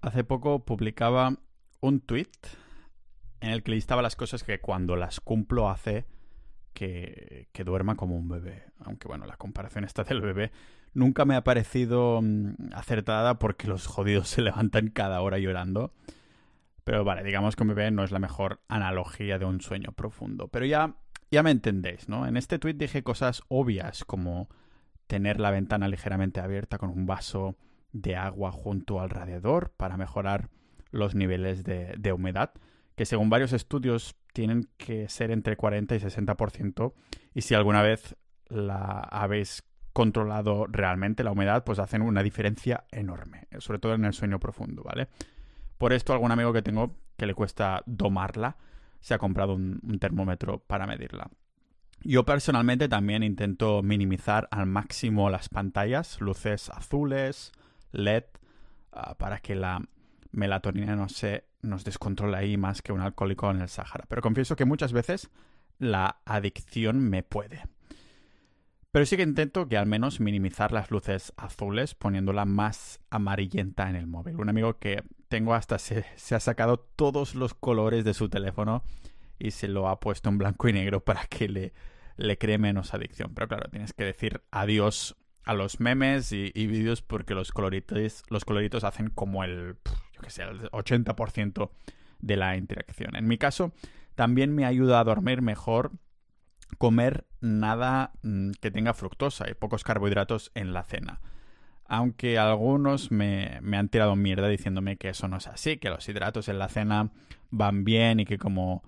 hace poco publicaba un tweet en el que listaba las cosas que cuando las cumplo hace que, duerma como un bebé. Aunque bueno, la comparación esta del bebé nunca me ha parecido mm, acertada porque los jodidos se levantan cada hora llorando. Pero vale, digamos que un bebé no es la mejor analogía de un sueño profundo. Pero ya, ya me entendéis, ¿no? En este tweet dije cosas obvias como tener la ventana ligeramente abierta con un vaso de agua junto al radiador para mejorar los niveles de, humedad, que según varios estudios tienen que ser entre 40 y 60%, y si alguna vez la habéis controlado realmente la humedad, pues hacen una diferencia enorme, sobre todo en el sueño profundo, ¿vale? Por esto algún amigo que tengo que le cuesta domarla, se ha comprado un termómetro para medirla. Yo personalmente también intento minimizar al máximo las pantallas, luces azules, LED ah, para que la melatonina no se nos descontrole ahí más que un alcohólico en el Sahara. Pero confieso que muchas veces la adicción me puede. Pero sí que intento que al menos minimizar las luces azules poniéndola más amarillenta en el móvil. Un amigo que tengo hasta se, se, ha sacado todos los colores de su teléfono y se lo ha puesto en blanco y negro para que le, le cree menos adicción. Pero claro, tienes que decir adiós a los memes y, vídeos porque los coloritos, los coloritos hacen como el, yo sé, el 80% de la interacción. En mi caso, también me ayuda a dormir mejor comer nada mm, que tenga fructosa y pocos carbohidratos en la cena. Aunque algunos me, me, han tirado mierda diciéndome que eso no es así, que los hidratos en la cena van bien y que como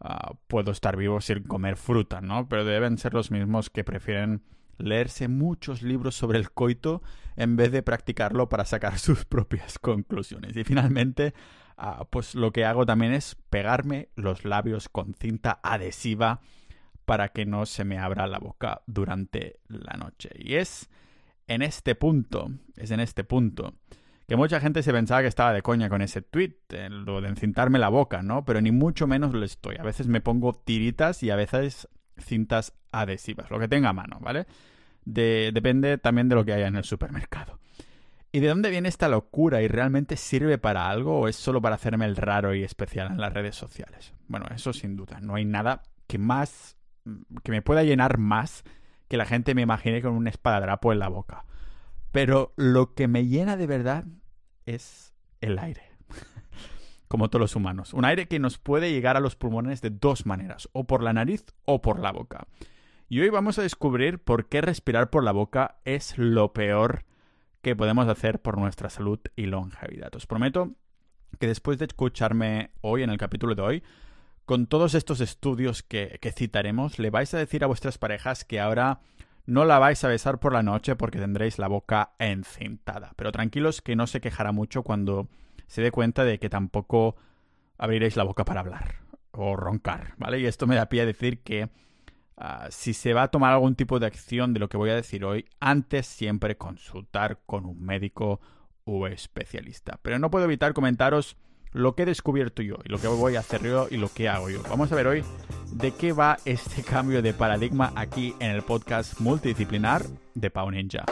ah, puedo estar vivo sin comer fruta, ¿no? Pero deben ser los mismos que prefieren leerse muchos libros sobre el coito en vez de practicarlo para sacar sus propias conclusiones. Y finalmente, ah, pues lo que hago también es pegarme los labios con cinta adhesiva para que no se me abra la boca durante la noche. Y es en este punto, es en este punto, que mucha gente se pensaba que estaba de coña con ese tweet, lo de encintarme la boca, ¿no? Pero ni mucho menos lo estoy. A veces me pongo tiritas y a veces cintas adhesivas, lo que tenga a mano, ¿vale? depende también de lo que haya en el supermercado. ¿Y de dónde viene esta locura? ¿Y realmente sirve para algo o es solo para hacerme el raro y especial en las redes sociales? Bueno, eso sin duda. No hay nada que más. que me pueda llenar más que la gente me imagine con un espadadrapo en la boca. Pero lo que me llena de verdad es el aire como todos los humanos. Un aire que nos puede llegar a los pulmones de dos maneras, o por la nariz o por la boca. Y hoy vamos a descubrir por qué respirar por la boca es lo peor que podemos hacer por nuestra salud y longevidad. Os prometo que después de escucharme hoy en el capítulo de hoy, con todos estos estudios que, que citaremos, le vais a decir a vuestras parejas que ahora no la vais a besar por la noche porque tendréis la boca encintada. Pero tranquilos que no se quejará mucho cuando se dé cuenta de que tampoco abriréis la boca para hablar o roncar, ¿vale? Y esto me da pie a decir que ah, si se va a tomar algún tipo de acción de lo que voy a decir hoy, antes siempre consultar con un médico o especialista. Pero no puedo evitar comentaros lo que he descubierto yo y lo que voy a hacer yo y lo que hago yo. Vamos a ver hoy de qué va este cambio de paradigma aquí en el podcast multidisciplinar de Pau Ninja.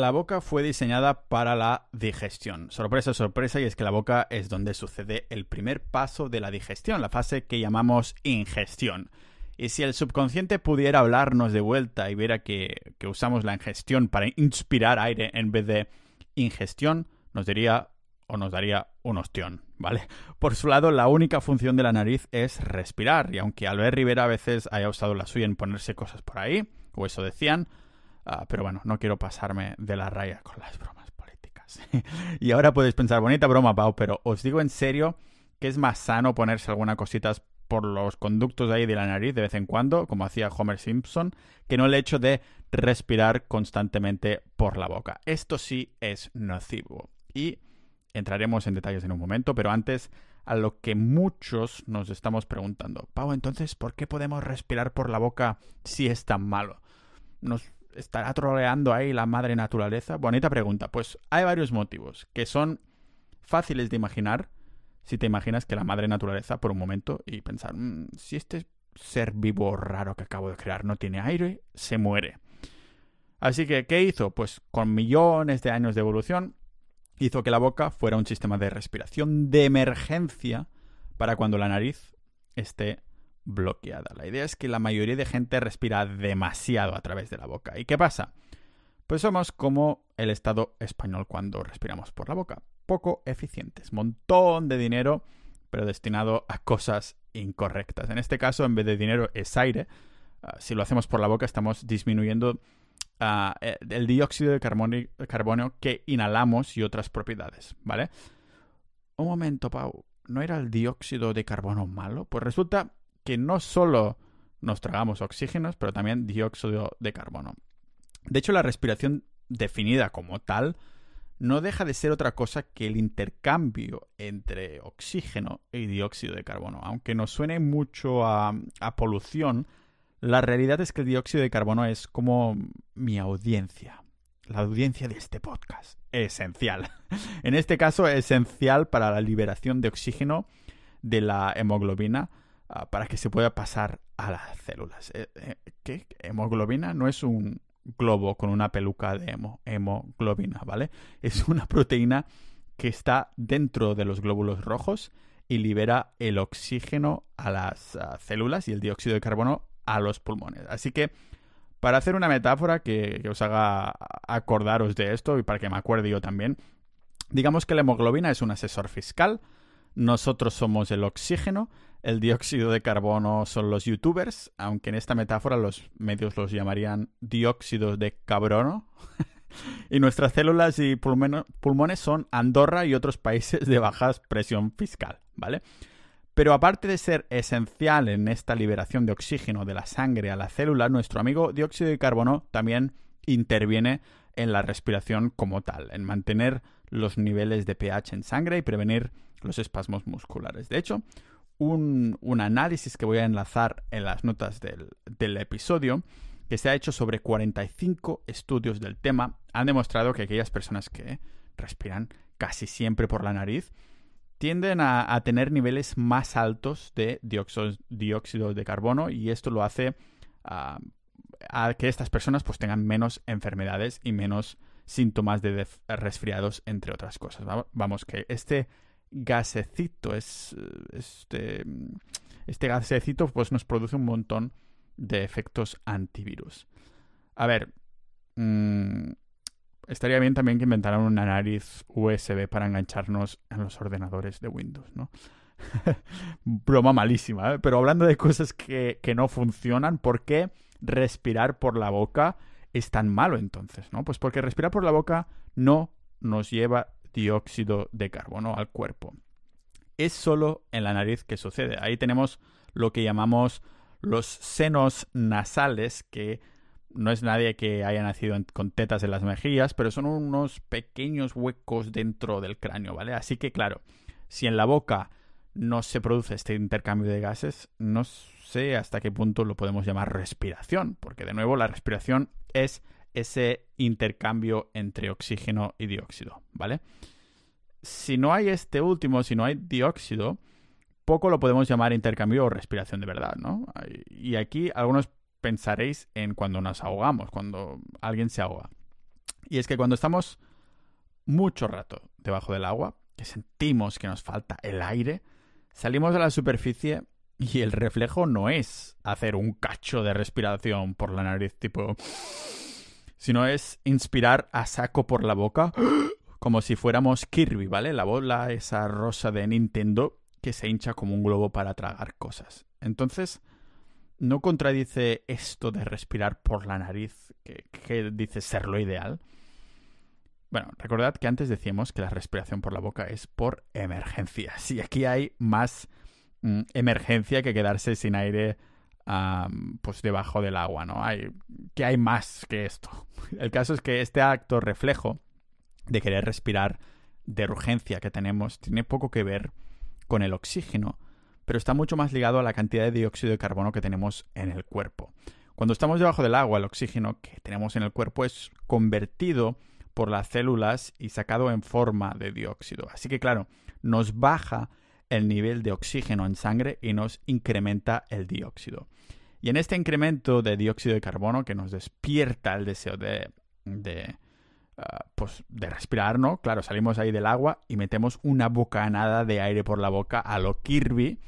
La boca fue diseñada para la digestión. Sorpresa, sorpresa, y es que la boca es donde sucede el primer paso de la digestión, la fase que llamamos ingestión. Y si el subconsciente pudiera hablarnos de vuelta y viera que, usamos la ingestión para inspirar aire en vez de ingestión, nos diría o nos daría un ostión, ¿vale? Por su lado, la única función de la nariz es respirar, y aunque Albert Rivera a veces haya usado la suya en ponerse cosas por ahí, o eso decían, Ah, pero bueno, no quiero pasarme de la raya con las bromas políticas. y ahora podéis pensar, bonita broma, Pau, pero os digo en serio que es más sano ponerse algunas cositas por los conductos ahí de la nariz de vez en cuando, como hacía Homer Simpson, que no el hecho de respirar constantemente por la boca. Esto sí es nocivo. Y entraremos en detalles en un momento, pero antes a lo que muchos nos estamos preguntando. Pau, entonces, ¿por qué podemos respirar por la boca si es tan malo? Nos ¿Estará troleando ahí la madre naturaleza? Bonita pregunta. Pues hay varios motivos que son fáciles de imaginar si te imaginas que la madre naturaleza por un momento y pensar, mm, si este ser vivo raro que acabo de crear no tiene aire, se muere. Así que, ¿qué hizo? Pues con millones de años de evolución, hizo que la boca fuera un sistema de respiración de emergencia para cuando la nariz esté bloqueada. La idea es que la mayoría de gente respira demasiado a través de la boca. ¿Y qué pasa? Pues somos como el Estado español cuando respiramos por la boca. Poco eficientes. Montón de dinero, pero destinado a cosas incorrectas. En este caso, en vez de dinero, es aire. Ah, si lo hacemos por la boca, estamos disminuyendo ah, eh, el dióxido de carbono que inhalamos y otras propiedades, ¿vale? Un momento, Pau. ¿No era el dióxido de carbono malo? Pues resulta que no solo nos tragamos oxígenos, pero también dióxido de carbono. De hecho, la respiración definida como tal no deja de ser otra cosa que el intercambio entre oxígeno y dióxido de carbono. Aunque nos suene mucho a, polución, la realidad es que el dióxido de carbono es como mi audiencia, la audiencia de este podcast. Esencial. en este caso, esencial para la liberación de oxígeno de la hemoglobina ah, para que se pueda pasar a las células. Eh, eh, ¿Qué? ¿Hemoglobina? No es un, globo con una peluca de hemoglobina, ¿vale? Es una proteína que está dentro de los glóbulos rojos y libera el oxígeno a las células y el dióxido de carbono a los pulmones. Así que, para hacer una metáfora que os haga acordaros de esto y para que me acuerde yo también, digamos que la hemoglobina es un asesor fiscal, nosotros somos el oxígeno el dióxido de carbono son los youtubers, aunque en esta metáfora los medios los llamarían dióxidos de cabrono. y nuestras células y pulmones son Andorra y otros países de baja presión fiscal, ¿vale? Pero aparte de ser esencial en esta liberación de oxígeno de la sangre a la célula, nuestro amigo dióxido de carbono también interviene en la respiración como tal, en mantener los niveles de pH en sangre y prevenir los espasmos musculares. De hecho, un, análisis que voy a enlazar en las notas del, episodio, que se ha hecho sobre 45 estudios del tema, han demostrado que aquellas personas que respiran casi siempre por la nariz tienden a, tener niveles más altos de dióxido, de carbono y esto lo hace a, que estas personas pues tengan menos enfermedades y menos síntomas de resfriados, entre otras cosas. Vamos, que este gasecito, es, este, este gasecito pues nos produce un montón de efectos antivirus. A ver, mm, estaría bien también que inventaran una nariz USB para engancharnos en los ordenadores de Windows, ¿no? Broma malísima, ¿eh? pero hablando de cosas que, que no funcionan, ¿por qué respirar por la boca es tan malo entonces, ¿no? Pues porque respirar por la boca no nos lleva dióxido de carbono al cuerpo. Es solo en la nariz que sucede. Ahí tenemos lo que llamamos los senos nasales, que no es nadie que haya nacido con tetas en las mejillas, pero son unos pequeños huecos dentro del cráneo, ¿vale? Así que claro, si en la boca no se produce este intercambio de gases, no sé hasta qué punto lo podemos llamar respiración, porque de nuevo la respiración es ese intercambio entre oxígeno y dióxido, ¿vale? Si no hay este último, si no hay dióxido, poco lo podemos llamar intercambio o respiración de verdad, ¿no? Y aquí algunos pensaréis en cuando nos ahogamos, cuando alguien se ahoga. Y es que cuando estamos mucho rato debajo del agua, que sentimos que nos falta el aire, salimos a la superficie y el reflejo no es hacer un cacho de respiración por la nariz tipo sino es inspirar a saco por la boca, como si fuéramos Kirby, ¿vale? La bola esa rosa de Nintendo que se hincha como un globo para tragar cosas. Entonces, ¿no contradice esto de respirar por la nariz, que, dice ser lo ideal? Bueno, recordad que antes decíamos que la respiración por la boca es por emergencias. Y aquí hay más mm, emergencia que quedarse sin aire pues debajo del agua, ¿no? Hay, que hay más que esto. El caso es que este acto reflejo de querer respirar de urgencia que tenemos tiene poco que ver con el oxígeno, pero está mucho más ligado a la cantidad de dióxido de carbono que tenemos en el cuerpo. Cuando estamos debajo del agua, el oxígeno que tenemos en el cuerpo es convertido por las células y sacado en forma de dióxido. Así que claro, nos baja el nivel de oxígeno en sangre y nos incrementa el dióxido. Y en este incremento de dióxido de carbono que nos despierta el deseo de, de, ah, pues, de respirar, ¿no? Claro, salimos ahí del agua y metemos una bocanada de aire por la boca a lo Kirby,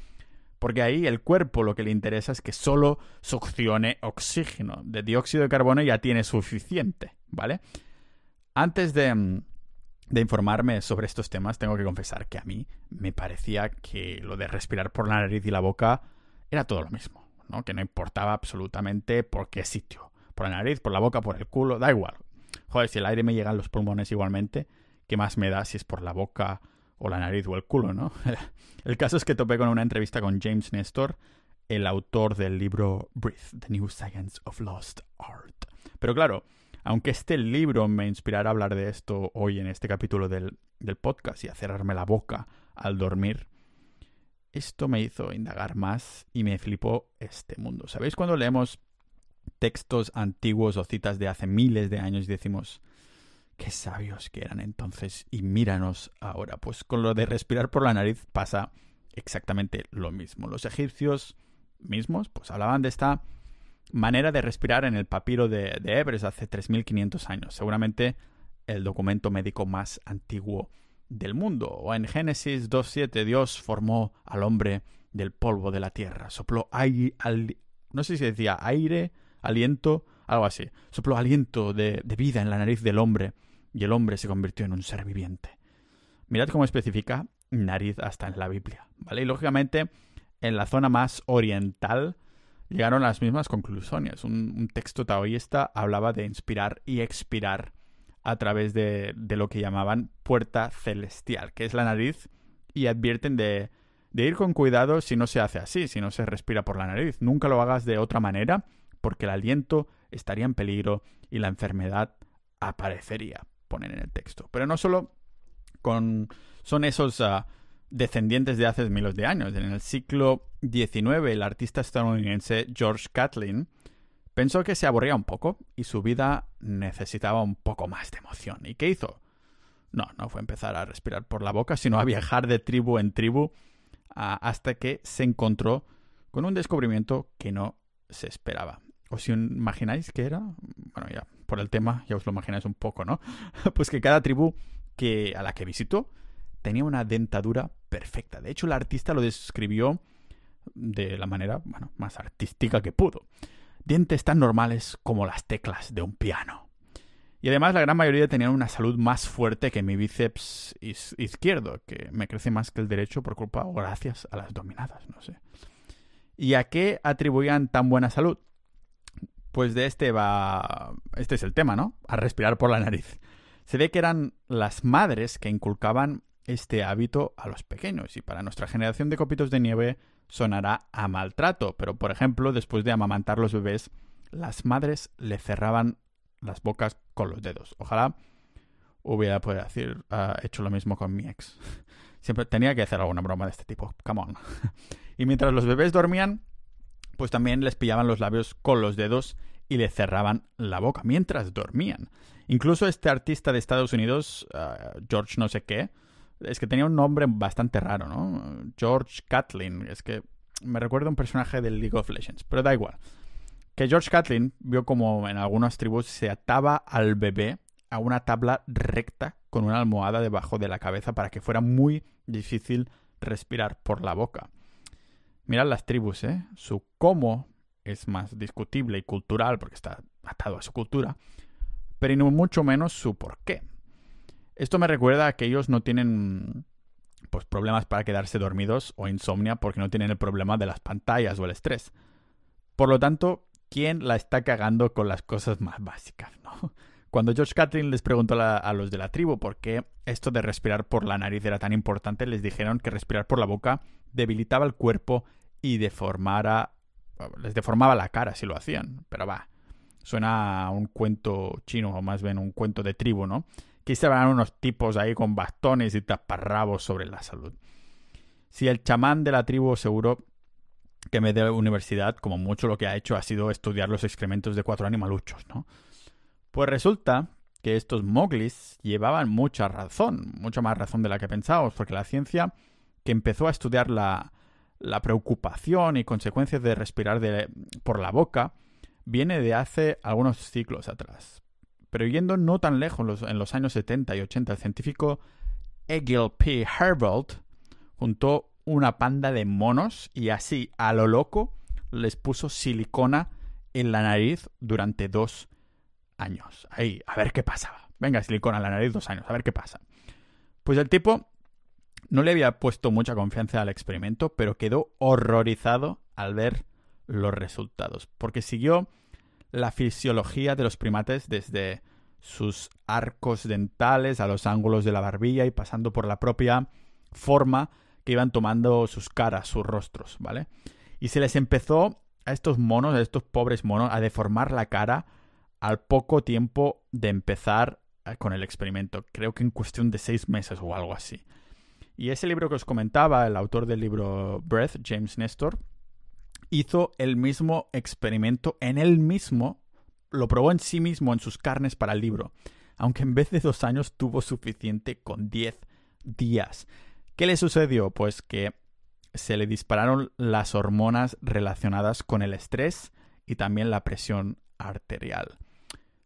porque ahí el cuerpo lo que le interesa es que solo succione oxígeno. De dióxido de carbono ya tiene suficiente, ¿vale? Antes de, mm, de informarme sobre estos temas, tengo que confesar que a mí me parecía que lo de respirar por la nariz y la boca era todo lo mismo, ¿no? Que no importaba absolutamente por qué sitio. Por la nariz, por la boca, por el culo, da igual. Joder, si el aire me llega a los pulmones igualmente, ¿qué más me da si es por la boca o la nariz o el culo, no? el caso es que topé con una entrevista con James Nestor, el autor del libro Breathe, The New Science of Lost Art. Pero claro, aunque este libro me inspirara a hablar de esto hoy en este capítulo del, podcast y a cerrarme la boca al dormir, esto me hizo indagar más y me flipó este mundo. ¿Sabéis cuando leemos textos antiguos o citas de hace miles de años y decimos, qué sabios que eran entonces y míranos ahora? Pues con lo de respirar por la nariz pasa exactamente lo mismo. Los egipcios mismos pues hablaban de esta manera de respirar en el papiro de, de hace 3.500 años, seguramente el documento médico más antiguo del mundo. O en Génesis 2.7 Dios formó al hombre del polvo de la tierra, sopló aire, no sé si decía aire, aliento, algo así, sopló aliento de, de vida en la nariz del hombre y el hombre se convirtió en un ser viviente. Mirad cómo especifica nariz hasta en la Biblia, ¿vale? Y lógicamente en la zona más oriental llegaron a las mismas conclusiones. Un, texto taoísta hablaba de inspirar y expirar a través de, de, lo que llamaban puerta celestial, que es la nariz, y advierten de, de ir con cuidado si no se hace así, si no se respira por la nariz. Nunca lo hagas de otra manera, porque el aliento estaría en peligro y la enfermedad aparecería, ponen en el texto. Pero no solo con, son esos ah, descendientes de hace miles de años. En el siglo XIX, el artista estadounidense George Catlin pensó que se aburría un poco y su vida necesitaba un poco más de emoción. ¿Y qué hizo? No, no fue empezar a respirar por la boca, sino a viajar de tribu en tribu hasta que se encontró con un descubrimiento que no se esperaba. ¿Os imagináis qué era? Bueno, ya por el tema ya os lo imagináis un poco, ¿no? pues que cada tribu que, a la que visitó tenía una dentadura perfecta. De hecho, el artista lo describió de la manera bueno, más artística que pudo. Dientes tan normales como las teclas de un piano. Y además la gran mayoría tenían una salud más fuerte que mi bíceps izquierdo, que me crece más que el derecho por culpa o gracias a las dominadas, no sé. ¿Y a qué atribuían tan buena salud? Pues de este va... Este es el tema, ¿no? A respirar por la nariz. Se ve que eran las madres que inculcaban este hábito a los pequeños y para nuestra generación de copitos de nieve sonará a maltrato, pero por ejemplo, después de amamantar los bebés, las madres le cerraban las bocas con los dedos. Ojalá hubiera podido decir, uh, hecho lo mismo con mi ex. Siempre tenía que hacer alguna broma de este tipo. Come on. y mientras los bebés dormían, pues también les pillaban los labios con los dedos y le cerraban la boca mientras dormían. Incluso este artista de Estados Unidos, ah, George no sé qué, es que tenía un nombre bastante raro, ¿no? George Catlin. Es que me recuerda a un personaje del League of Legends, pero da igual. Que George Catlin vio como en algunas tribus se ataba al bebé a una tabla recta con una almohada debajo de la cabeza para que fuera muy difícil respirar por la boca. Mirad las tribus, ¿eh? Su cómo es más discutible y cultural porque está atado a su cultura, pero no mucho menos su por qué. Esto me recuerda a que ellos no tienen pues problemas para quedarse dormidos o insomnia porque no tienen el problema de las pantallas o el estrés. Por lo tanto, ¿quién la está cagando con las cosas más básicas, no? Cuando George Catlin les preguntó a los de la tribu por qué esto de respirar por la nariz era tan importante, les dijeron que respirar por la boca debilitaba el cuerpo y deformara, les deformaba la cara si lo hacían. Pero va, suena a un cuento chino o más bien un cuento de tribu, ¿no? Quise ver unos tipos ahí con bastones y taparrabos sobre la salud. Si el chamán de la tribu aseguró que me de universidad, como mucho lo que ha hecho ha sido estudiar los excrementos de cuatro animaluchos, ¿no? Pues resulta que estos moglis llevaban mucha razón, mucha más razón de la que pensábamos, porque la ciencia que empezó a estudiar la, preocupación y consecuencias de respirar por la boca viene de hace algunos ciclos atrás. Pero yendo no tan lejos, en los años 70 y 80, el científico Egil P. Herbold juntó una panda de monos y así, a lo loco, les puso silicona en la nariz durante dos años. Ahí, a ver qué pasaba. Venga, silicona en la nariz dos años, a ver qué pasa. Pues el tipo no le había puesto mucha confianza al experimento, pero quedó horrorizado al ver los resultados, porque siguió la fisiología de los primates desde sus arcos dentales a los ángulos de la barbilla y pasando por la propia forma que iban tomando sus caras, sus rostros, ¿vale? Y se les empezó a estos monos, a estos pobres monos, a deformar la cara al poco tiempo de empezar eh, con el experimento. Creo que en cuestión de seis meses o algo así. Y ese libro que os comentaba, el autor del libro Breath, James Nestor, hizo el mismo experimento en él mismo, lo probó en sí mismo, en sus carnes para el libro, aunque en vez de dos años tuvo suficiente con diez días. ¿Qué le sucedió? Pues que se le dispararon las hormonas relacionadas con el estrés y también la presión arterial.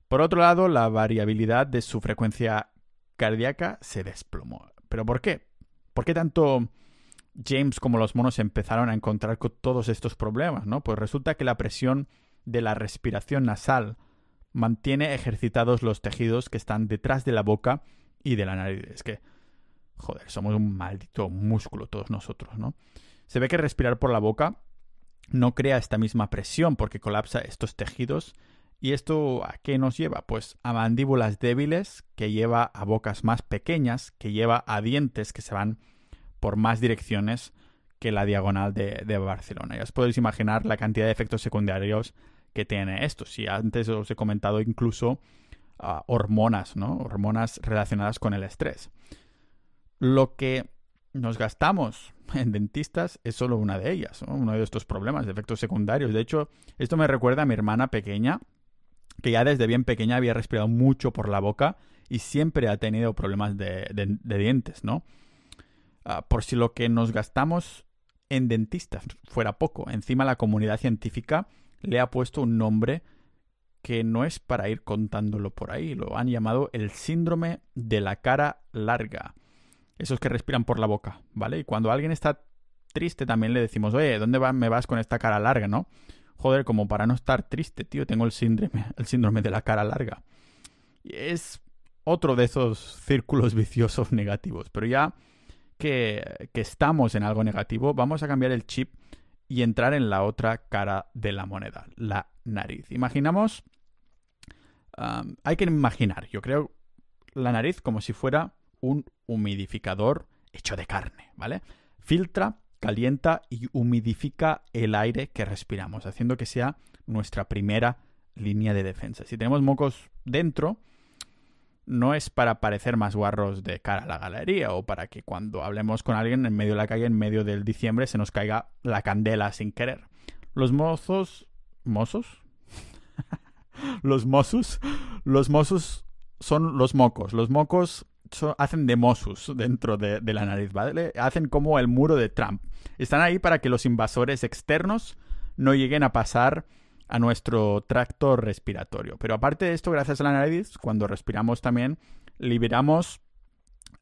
Por otro lado, la variabilidad de su frecuencia cardíaca se desplomó. ¿Pero por qué? ¿Por qué tanto James como los monos empezaron a encontrar con todos estos problemas? ¿no? Pues resulta que la presión de la respiración nasal mantiene ejercitados los tejidos que están detrás de la boca y de la nariz. Es que, joder, somos un maldito músculo todos nosotros, ¿no? Se ve que respirar por la boca no crea esta misma presión porque colapsa estos tejidos. ¿Y esto a qué nos lleva? Pues a mandíbulas débiles, que lleva a bocas más pequeñas, que lleva a dientes que se van por más direcciones que la diagonal de, Barcelona. Ya os podéis imaginar la cantidad de efectos secundarios que tiene esto. Si antes os he comentado incluso ah, hormonas, ¿no? Hormonas relacionadas con el estrés. Lo que nos gastamos en dentistas es solo una de ellas, uno de estos problemas de efectos secundarios. De hecho, esto me recuerda a mi hermana pequeña, que ya desde bien pequeña había respirado mucho por la boca y siempre ha tenido problemas de, dientes, ¿no? Ah, por si lo que nos gastamos en dentistas fuera poco, encima la comunidad científica le ha puesto un nombre que no es para ir contándolo por ahí, lo han llamado el síndrome de la cara larga. Esos que respiran por la boca, ¿vale? Y cuando alguien está triste también le decimos, oye, ¿dónde me vas con esta cara larga, no? Joder, como para no estar triste, tío, tengo el síndrome, el síndrome de la cara larga. Y es otro de esos círculos viciosos negativos. Pero ya que, estamos en algo negativo, vamos a cambiar el chip y entrar en la otra cara de la moneda, la nariz. Imaginamos... hay que imaginar, yo creo, la nariz como si fuera un humidificador hecho de carne, ¿vale? Filtra, calienta y humidifica el aire que respiramos, haciendo que sea nuestra primera línea de defensa. Si tenemos mocos dentro, no es para parecer más guarros de cara a la galería o para que cuando hablemos con alguien en medio de la calle, en medio del diciembre, se nos caiga la candela sin querer. Los mozos... ¿Mozos? los mozos... Los mozos son los mocos. Los mocos hacen de mosus dentro de, la nariz, ¿vale? Hacen como el muro de Trump. Están ahí para que los invasores externos no lleguen a pasar a nuestro tracto respiratorio. Pero aparte de esto, gracias a la nariz, cuando respiramos también, liberamos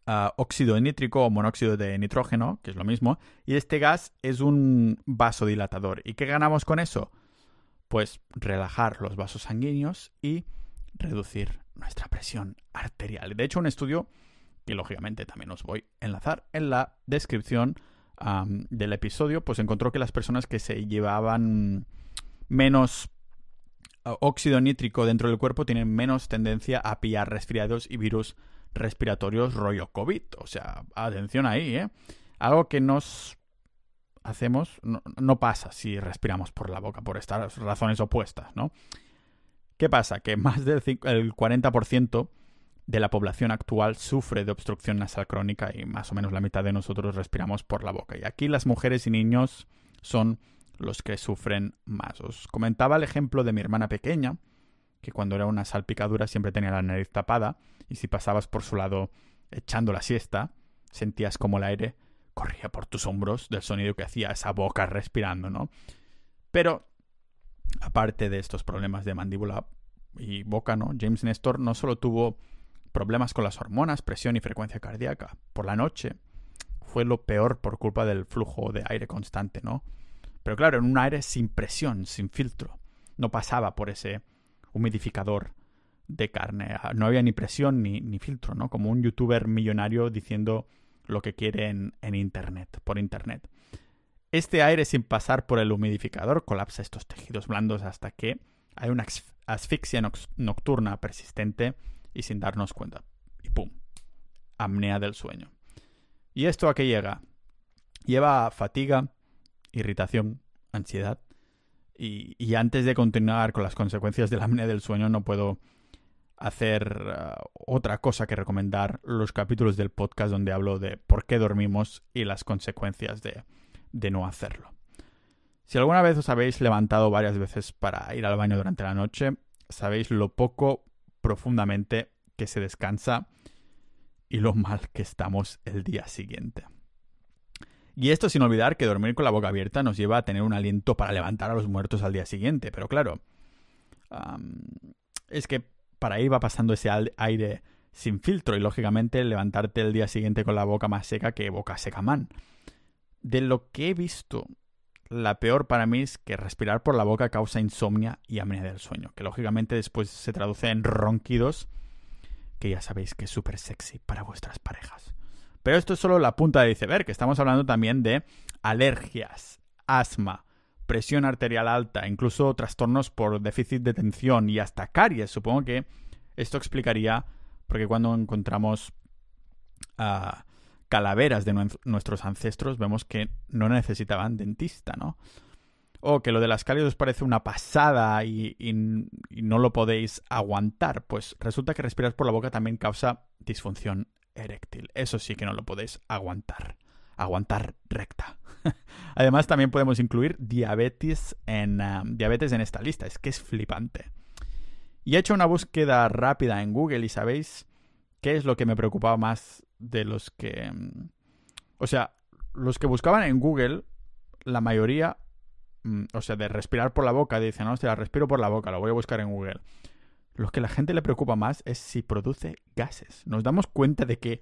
ah, óxido nítrico o monóxido de nitrógeno, que es lo mismo, y este gas es un vasodilatador. ¿Y qué ganamos con eso? Pues relajar los vasos sanguíneos y reducir nuestra presión arterial. De hecho, un estudio que lógicamente también os voy a enlazar en la descripción del episodio, pues encontró que las personas que se llevaban menos óxido nítrico dentro del cuerpo tienen menos tendencia a pillar resfriados y virus respiratorios rollo COVID. O sea, atención ahí, ¿eh? Algo que nos hacemos no, no pasa si respiramos por la boca, por estas razones opuestas, ¿no? ¿Qué pasa? Que más del 40% de la población actual sufre de obstrucción nasal crónica y más o menos la mitad de nosotros respiramos por la boca. Y aquí las mujeres y niños son los que sufren más. Os comentaba el ejemplo de mi hermana pequeña, que cuando era una salpicadura siempre tenía la nariz tapada y si pasabas por su lado echando la siesta, sentías como el aire corría por tus hombros del sonido que hacía esa boca respirando, ¿no? Pero, aparte de estos problemas de mandíbula y boca, ¿no? James Nestor no solo tuvo problemas con las hormonas, presión y frecuencia cardíaca. Por la noche fue lo peor por culpa del flujo de aire constante, ¿no? Pero claro, en un aire sin presión, sin filtro. No pasaba por ese humidificador de carne. Ah, no había ni presión ni, ni filtro, ¿no? Como un youtuber millonario diciendo lo que quiere en, en internet, por internet. Este aire sin pasar por el humidificador colapsa estos tejidos blandos hasta que hay una asfixia nocturna persistente y sin darnos cuenta. Y ¡pum! Apnea del sueño. ¿Y esto a qué llega? Lleva fatiga, irritación, ansiedad. Y, antes de continuar con las consecuencias de la del sueño no puedo hacer uh, otra cosa que recomendar los capítulos del podcast donde hablo de por qué dormimos y las consecuencias de, de no hacerlo. Si alguna vez os habéis levantado varias veces para ir al baño durante la noche, sabéis lo poco profundamente que se descansa y lo mal que estamos el día siguiente. Y esto sin olvidar que dormir con la boca abierta nos lleva a tener un aliento para levantar a los muertos al día siguiente. Pero claro, es que para ahí va pasando ese aire sin filtro y lógicamente levantarte el día siguiente con la boca más seca que boca seca man. De lo que he visto, la peor para mí es que respirar por la boca causa insomnia y apnea del sueño, que lógicamente después se traduce en ronquidos, que ya sabéis que es súper sexy para vuestras parejas. Pero esto es solo la punta de iceberg, que estamos hablando también de alergias, asma, presión arterial alta, incluso trastornos por déficit de tensión y hasta caries. Supongo que esto explicaría porque cuando encontramos uh, calaveras de nuestros ancestros vemos que no necesitaban dentista, ¿no? O que lo de las caries os parece una pasada y, y, no lo podéis aguantar. Pues resulta que respirar por la boca también causa disfunción eréctil. Eso sí que no lo podéis aguantar. Aguantar recta. Además, también podemos incluir diabetes en, um, diabetes en esta lista. Es que es flipante. Y he hecho una búsqueda rápida en Google y sabéis qué es lo que me preocupaba más de los que... Um, o sea, los que buscaban en Google, la mayoría, mm, o sea, de respirar por la boca, dicen, no, sea, respiro por la boca, lo voy a buscar en Google. Lo que la gente le preocupa más es si produce gases. Nos damos cuenta de que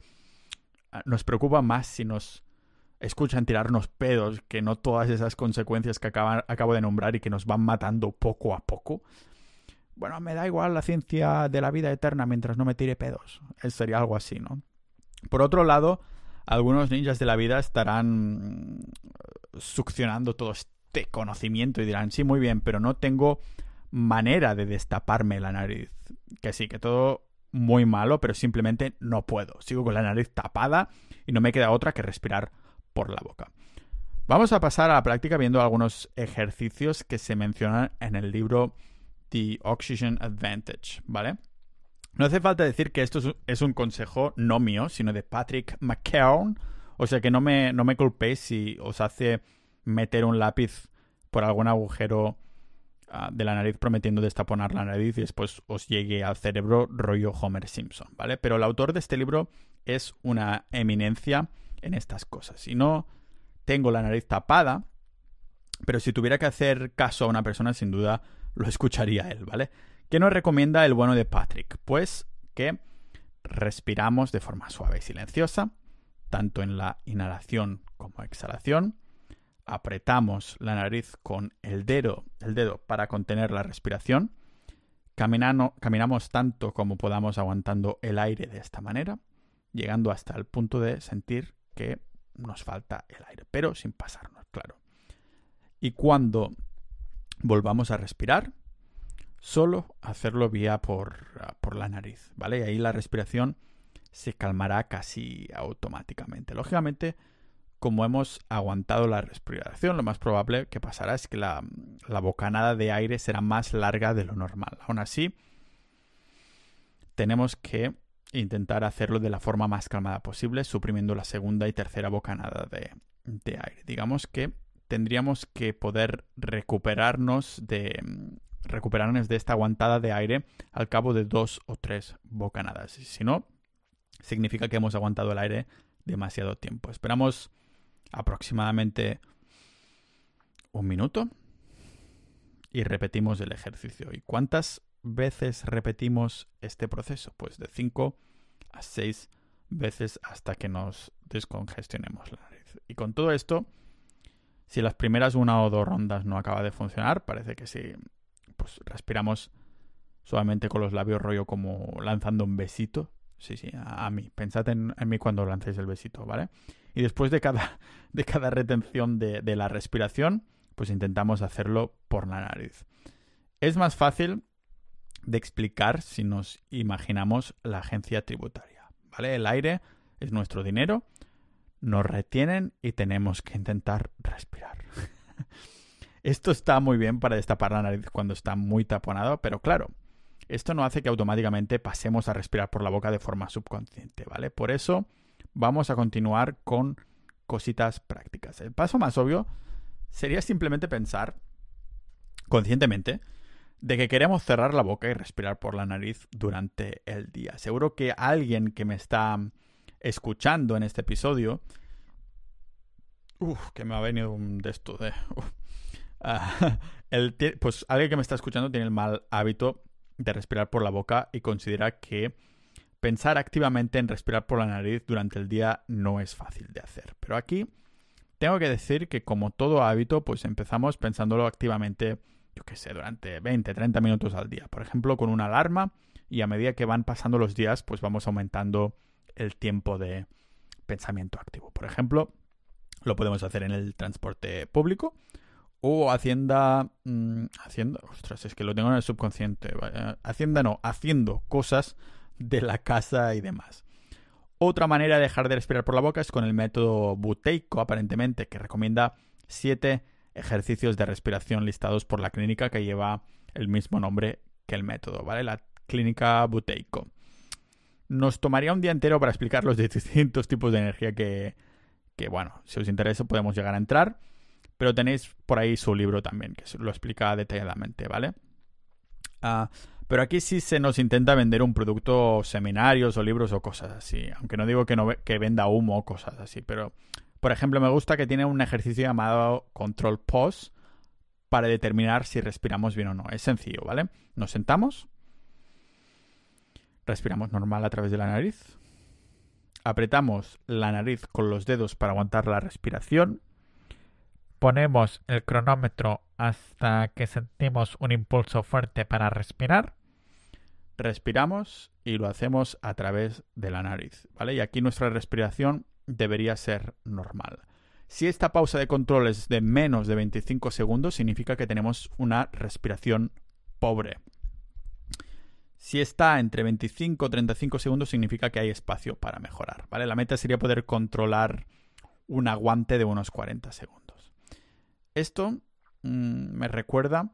ah, nos preocupa más si nos escuchan tirarnos pedos, que no todas esas consecuencias que acabo de nombrar y que nos van matando poco a poco. Bueno, me da igual la ciencia de la vida eterna mientras no me tire pedos. Sería algo así, ¿no? Por otro lado, algunos ninjas de la vida estarán succionando todo este conocimiento y dirán, sí, muy bien, pero no tengo manera de destaparme la nariz. Que sí, que todo muy malo, pero simplemente no puedo. Sigo con la nariz tapada y no me queda otra que respirar por la boca. Vamos a pasar a la práctica viendo algunos ejercicios que se mencionan en el libro The Oxygen Advantage, ¿vale? No hace falta decir que esto es un consejo no mío, sino de Patrick McKeown. O sea que no me, no me culpéis si os hace meter un lápiz por algún agujero de la nariz prometiendo destaponar la nariz y después os llegue al cerebro rollo Homer Simpson, ¿vale? Pero el autor de este libro es una eminencia en estas cosas. Y no tengo la nariz tapada, pero si tuviera que hacer caso a una persona, sin duda lo escucharía él, ¿vale? ¿Qué nos recomienda el bueno de Patrick? Pues que respiramos de forma suave y silenciosa, tanto en la inhalación como exhalación. Apretamos la nariz con el dedo, el dedo para contener la respiración. caminamos tanto como podamos aguantando el aire de esta manera, llegando hasta el punto de sentir que nos falta el aire, pero sin pasarnos, claro. Y cuando volvamos a respirar, solo hacerlo vía por, por la nariz, ¿vale? Y ahí la respiración se calmará casi automáticamente. Lógicamente, como hemos aguantado la respiración, lo más probable que pasará es que la, bocanada de aire será más larga de lo normal. Aún así, tenemos que intentar hacerlo de la forma más calmada posible, suprimiendo la segunda y tercera bocanada de, aire. Digamos que tendríamos que poder recuperarnos de recuperarnos de esta aguantada de aire al cabo de dos o tres bocanadas. Si no, significa que hemos aguantado el aire demasiado tiempo. Esperamos aproximadamente un minuto y repetimos el ejercicio. ¿Y cuántas veces repetimos este proceso? Pues de 5 a 6 veces hasta que nos descongestionemos la nariz. Y con todo esto, si las primeras una o dos rondas no acaba de funcionar, parece que si pues respiramos suavemente con los labios rollo como lanzando un besito. Sí, sí, a, mí. Pensad en, mí cuando lancéis el besito, ¿vale? Y después de cada, de cada retención de, la respiración, pues intentamos hacerlo por la nariz. Es más fácil de explicar si nos imaginamos la agencia tributaria. ¿Vale? El aire es nuestro dinero, nos retienen y tenemos que intentar respirar. esto está muy bien para destapar la nariz cuando está muy taponado, pero claro, esto no hace que automáticamente pasemos a respirar por la boca de forma subconsciente, ¿vale? Por eso vamos a continuar con cositas prácticas. El paso más obvio sería simplemente pensar conscientemente de que queremos cerrar la boca y respirar por la nariz durante el día. Seguro que alguien que me está escuchando en este episodio... Uf, que me ha venido un de esto de... Ah, pues alguien que me está escuchando tiene el mal hábito de respirar por la boca y considera que pensar activamente en respirar por la nariz durante el día no es fácil de hacer. Pero aquí tengo que decir que como todo hábito, pues empezamos pensándolo activamente, yo qué sé, durante 20, 30 minutos al día. Por ejemplo, con una alarma y a medida que van pasando los días, pues vamos aumentando el tiempo de pensamiento activo. Por ejemplo, lo podemos hacer en el transporte público o Hacienda... Mm, hacienda... Ostras, es que lo tengo en el subconsciente. Hacienda no, haciendo cosas de la casa y demás. Otra manera de dejar de respirar por la boca es con el método buteico, aparentemente, que recomienda siete ejercicios de respiración listados por la clínica que lleva el mismo nombre que el método, ¿vale? La clínica buteico. Nos tomaría un día entero para explicar los distintos tipos de energía que, que, bueno, si os interesa podemos llegar a entrar, pero tenéis por ahí su libro también, que lo explica detalladamente, ¿vale? Ah, pero aquí sí se nos intenta vender un producto, seminarios o libros o cosas así. Aunque no digo que, no, que venda humo o cosas así. Pero, por ejemplo, me gusta que tiene un ejercicio llamado Control Pause para determinar si respiramos bien o no. Es sencillo, ¿vale? Nos sentamos. Respiramos normal a través de la nariz. Apretamos la nariz con los dedos para aguantar la respiración. Ponemos el cronómetro hasta que sentimos un impulso fuerte para respirar. Respiramos y lo hacemos a través de la nariz, ¿vale? Y aquí nuestra respiración debería ser normal. Si esta pausa de control es de menos de 25 segundos, significa que tenemos una respiración pobre. Si está entre 25 y 35 segundos, significa que hay espacio para mejorar, ¿vale? La meta sería poder controlar un aguante de unos 40 segundos. Esto mm, me recuerda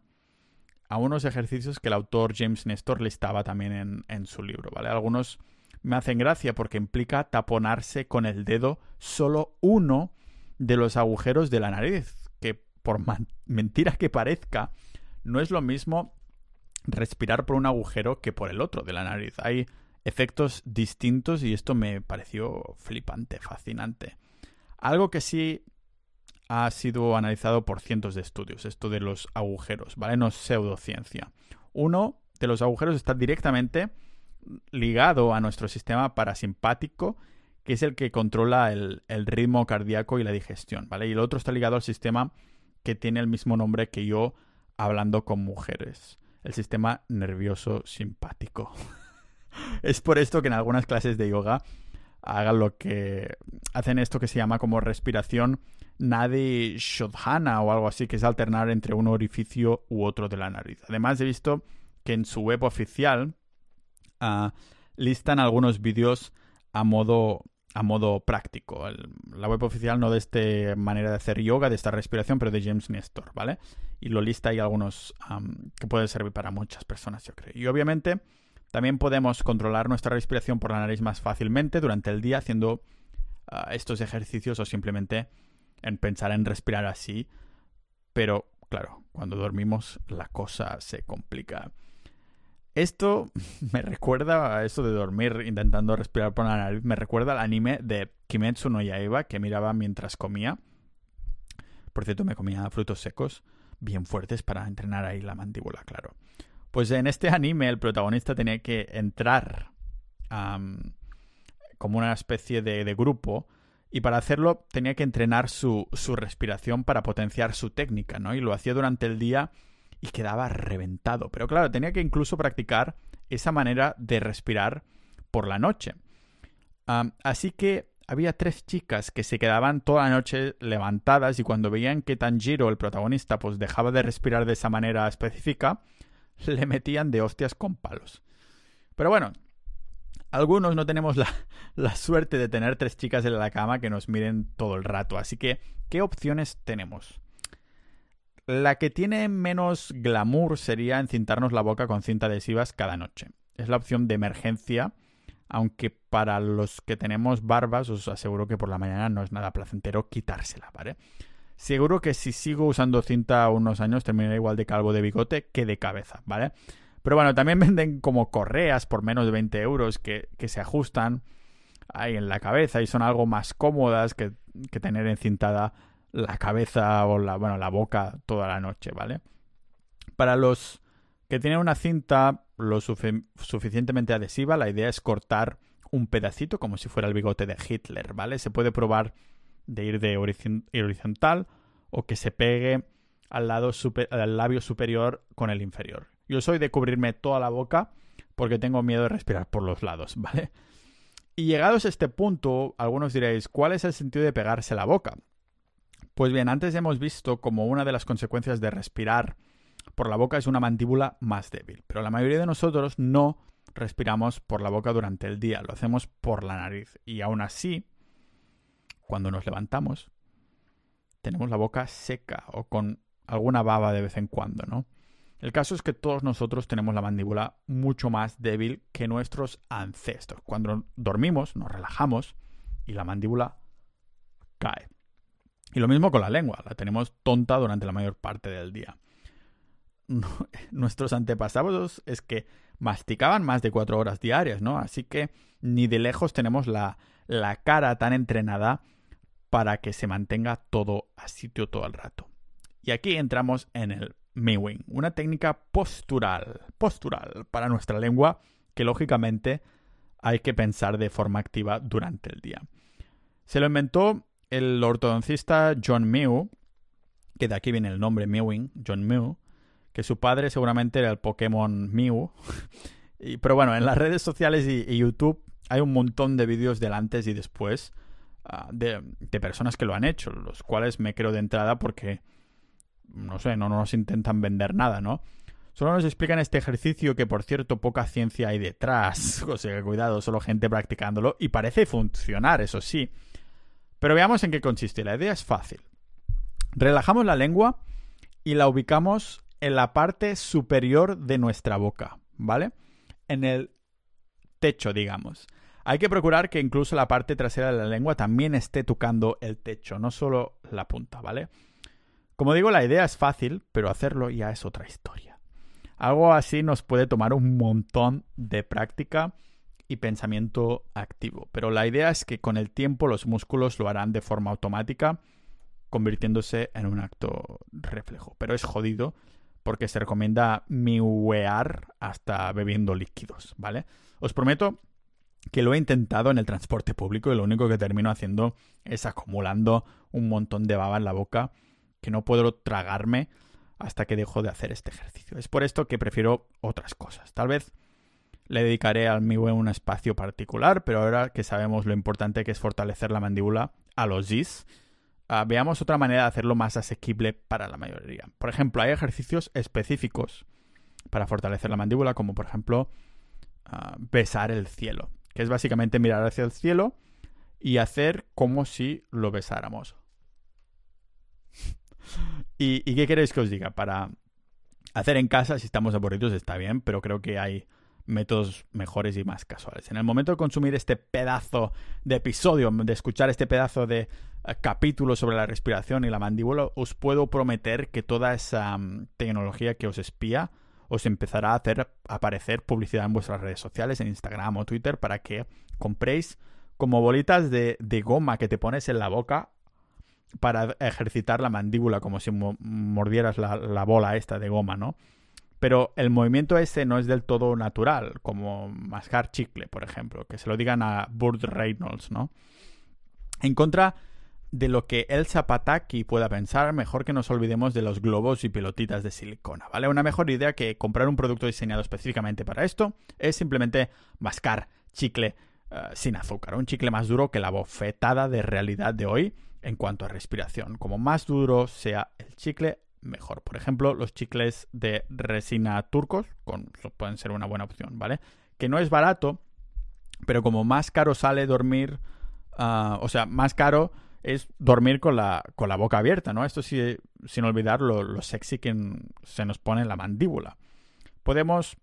a unos ejercicios que el autor James Nestor listaba también en, su libro, ¿vale? Algunos me hacen gracia porque implica taponarse con el dedo solo uno de los agujeros de la nariz, que por mentira que parezca, no es lo mismo respirar por un agujero que por el otro de la nariz. Hay efectos distintos y esto me pareció flipante, fascinante. Algo que sí ha sido analizado por cientos de estudios, esto de los agujeros, ¿vale? No es pseudociencia. Uno de los agujeros está directamente ligado a nuestro sistema parasimpático, que es el que controla el, ritmo cardíaco y la digestión, ¿vale? Y el otro está ligado al sistema que tiene el mismo nombre que yo hablando con mujeres, el sistema nervioso simpático. es por esto que en algunas clases de yoga hagan lo que hacen esto que se llama como respiración Nadi Shodhana o algo así, que es alternar entre un orificio u otro de la nariz. Además, he visto que en su web oficial ah, listan algunos vídeos a modo, a modo práctico. la web oficial no de esta manera de hacer yoga, de esta respiración, pero de James Nestor, ¿vale? Y lo lista ahí algunos que pueden servir para muchas personas, yo creo. Y obviamente también podemos controlar nuestra respiración por la nariz más fácilmente durante el día haciendo ah, estos ejercicios o simplemente en pensar en respirar así, pero claro, cuando dormimos la cosa se complica. Esto me recuerda a eso de dormir intentando respirar por la nariz, me recuerda al anime de Kimetsu no Yaiba que miraba mientras comía, Por cierto, me comía frutos secos bien fuertes para entrenar ahí la mandíbula, claro. Pues en este anime el protagonista tenía que entrar como una especie de, grupo y para hacerlo tenía que entrenar su, su, respiración para potenciar su técnica, ¿no? Y lo hacía durante el día y quedaba reventado. Pero claro, tenía que incluso practicar esa manera de respirar por la noche. así que había tres chicas que se quedaban toda la noche levantadas y cuando veían que Tanjiro, el protagonista, pues dejaba de respirar de esa manera específica, le metían de hostias con palos. Pero bueno, algunos no tenemos la, la, suerte de tener tres chicas en la cama que nos miren todo el rato. Así que, ¿qué opciones tenemos? La que tiene menos glamour sería encintarnos la boca con cinta adhesivas cada noche. Es la opción de emergencia, aunque para los que tenemos barbas os aseguro que por la mañana no es nada placentero quitársela, ¿vale? Seguro que si sigo usando cinta unos años terminaré igual de calvo de bigote que de cabeza, ¿vale? Pero bueno, también venden como correas por menos de 20 euros que, se ajustan ahí en la cabeza y son algo más cómodas que, tener encintada la cabeza o la, bueno, la boca toda la noche, ¿vale? Para los que tienen una cinta lo suficientemente adhesiva, la idea es cortar un pedacito como si fuera el bigote de Hitler, ¿vale? Se puede probar de ir de horizontal o que se pegue al, lado al labio superior con el inferior. Yo soy de cubrirme toda la boca porque tengo miedo de respirar por los lados, ¿vale? Y llegados a este punto, algunos diréis, ¿cuál es el sentido de pegarse la boca? Pues bien, antes hemos visto como una de las consecuencias de respirar por la boca es una mandíbula más débil, pero la mayoría de nosotros no respiramos por la boca durante el día, lo hacemos por la nariz y aún así cuando nos levantamos, tenemos la boca seca o con alguna baba de vez en cuando, ¿no? El caso es que todos nosotros tenemos la mandíbula mucho más débil que nuestros ancestros. Cuando dormimos, nos relajamos y la mandíbula cae. Y lo mismo con la lengua, la tenemos tonta durante la mayor parte del día. Nuestros antepasados es que masticaban más de cuatro horas diarias, ¿no? Así que ni de lejos tenemos la, la cara tan entrenada para que se mantenga todo a sitio todo el rato. Y aquí entramos en el mewing, una técnica postural, postural para nuestra lengua que lógicamente hay que pensar de forma activa durante el día. Se lo inventó el ortodoncista John Mew, que de aquí viene el nombre Mewing, John Mew, que su padre seguramente era el Pokémon Mew. pero bueno, en las redes sociales y, YouTube hay un montón de vídeos del antes y después Ah, de, personas que lo han hecho, los cuales me creo de entrada porque, no sé, no nos intentan vender nada, ¿no? Solo nos explican este ejercicio que, por cierto, poca ciencia hay detrás. O sea, cuidado, solo gente practicándolo. Y parece funcionar, eso sí. Pero veamos en qué consiste. La idea es fácil. Relajamos la lengua y la ubicamos en la parte superior de nuestra boca, ¿vale? En el techo, digamos. Hay que procurar que incluso la parte trasera de la lengua también esté tocando el techo, no solo la punta, ¿vale? Como digo, la idea es fácil, pero hacerlo ya es otra historia. Algo así nos puede tomar un montón de práctica y pensamiento activo, pero la idea es que con el tiempo los músculos lo harán de forma automática, convirtiéndose en un acto reflejo. Pero es jodido porque se recomienda miuear hasta bebiendo líquidos, ¿vale? Os prometo que lo he intentado en el transporte público y lo único que termino haciendo es acumulando un montón de baba en la boca que no puedo tragarme hasta que dejo de hacer este ejercicio. Es por esto que prefiero otras cosas. Tal vez le dedicaré al mío un espacio particular, pero ahora que sabemos lo importante que es fortalecer la mandíbula a los Gs, ah, veamos otra manera de hacerlo más asequible para la mayoría. Por ejemplo, hay ejercicios específicos para fortalecer la mandíbula, como por ejemplo ah, besar el cielo que es básicamente mirar hacia el cielo y hacer como si lo besáramos. ¿Y, qué queréis que os diga? Para hacer en casa, si estamos aburridos, está bien, pero creo que hay métodos mejores y más casuales. En el momento de consumir este pedazo de episodio, de escuchar este pedazo de eh, capítulo sobre la respiración y la mandíbula, os puedo prometer que toda esa mm, tecnología que os espía os empezará a hacer aparecer publicidad en vuestras redes sociales, en Instagram o Twitter, para que compréis como bolitas de, goma que te pones en la boca para ejercitar la mandíbula, como si mordieras la, bola esta de goma, ¿no? Pero el movimiento ese no es del todo natural, como mascar chicle, por ejemplo, que se lo digan a Burt Reynolds, ¿no? En contra de lo que el Zapataki pueda pensar, mejor que nos olvidemos de los globos y pelotitas de silicona, ¿vale? Una mejor idea que comprar un producto diseñado específicamente para esto es simplemente mascar chicle eh, sin azúcar, un chicle más duro que la bofetada de realidad de hoy en cuanto a respiración. Como más duro sea el chicle, mejor. Por ejemplo, los chicles de resina turcos con, pueden ser una buena opción, ¿vale? Que no es barato, pero como más caro sale dormir, ah, o sea, más caro es dormir con la, con la boca abierta, ¿no? Esto sí, sin olvidar lo, lo sexy que se nos pone en la mandíbula. Podemos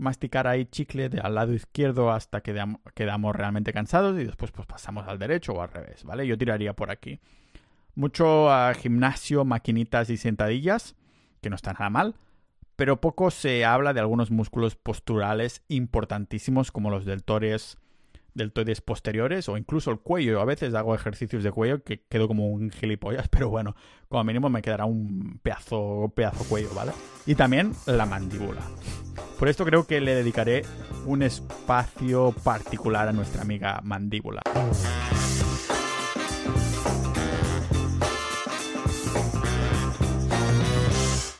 masticar ahí chicle de al lado izquierdo hasta que quedamos realmente cansados y después pues pasamos al derecho o al revés, ¿vale? Yo tiraría por aquí. Mucho a gimnasio, maquinitas y sentadillas, que no está nada mal, pero poco se habla de algunos músculos posturales importantísimos como los deltoides, deltoides posteriores o incluso el cuello. A veces hago ejercicios de cuello que quedo como un gilipollas, pero bueno, como mínimo me quedará un pedazo, pedazo cuello, ¿vale? Y también la mandíbula. Por esto creo que le dedicaré un espacio particular a nuestra amiga mandíbula.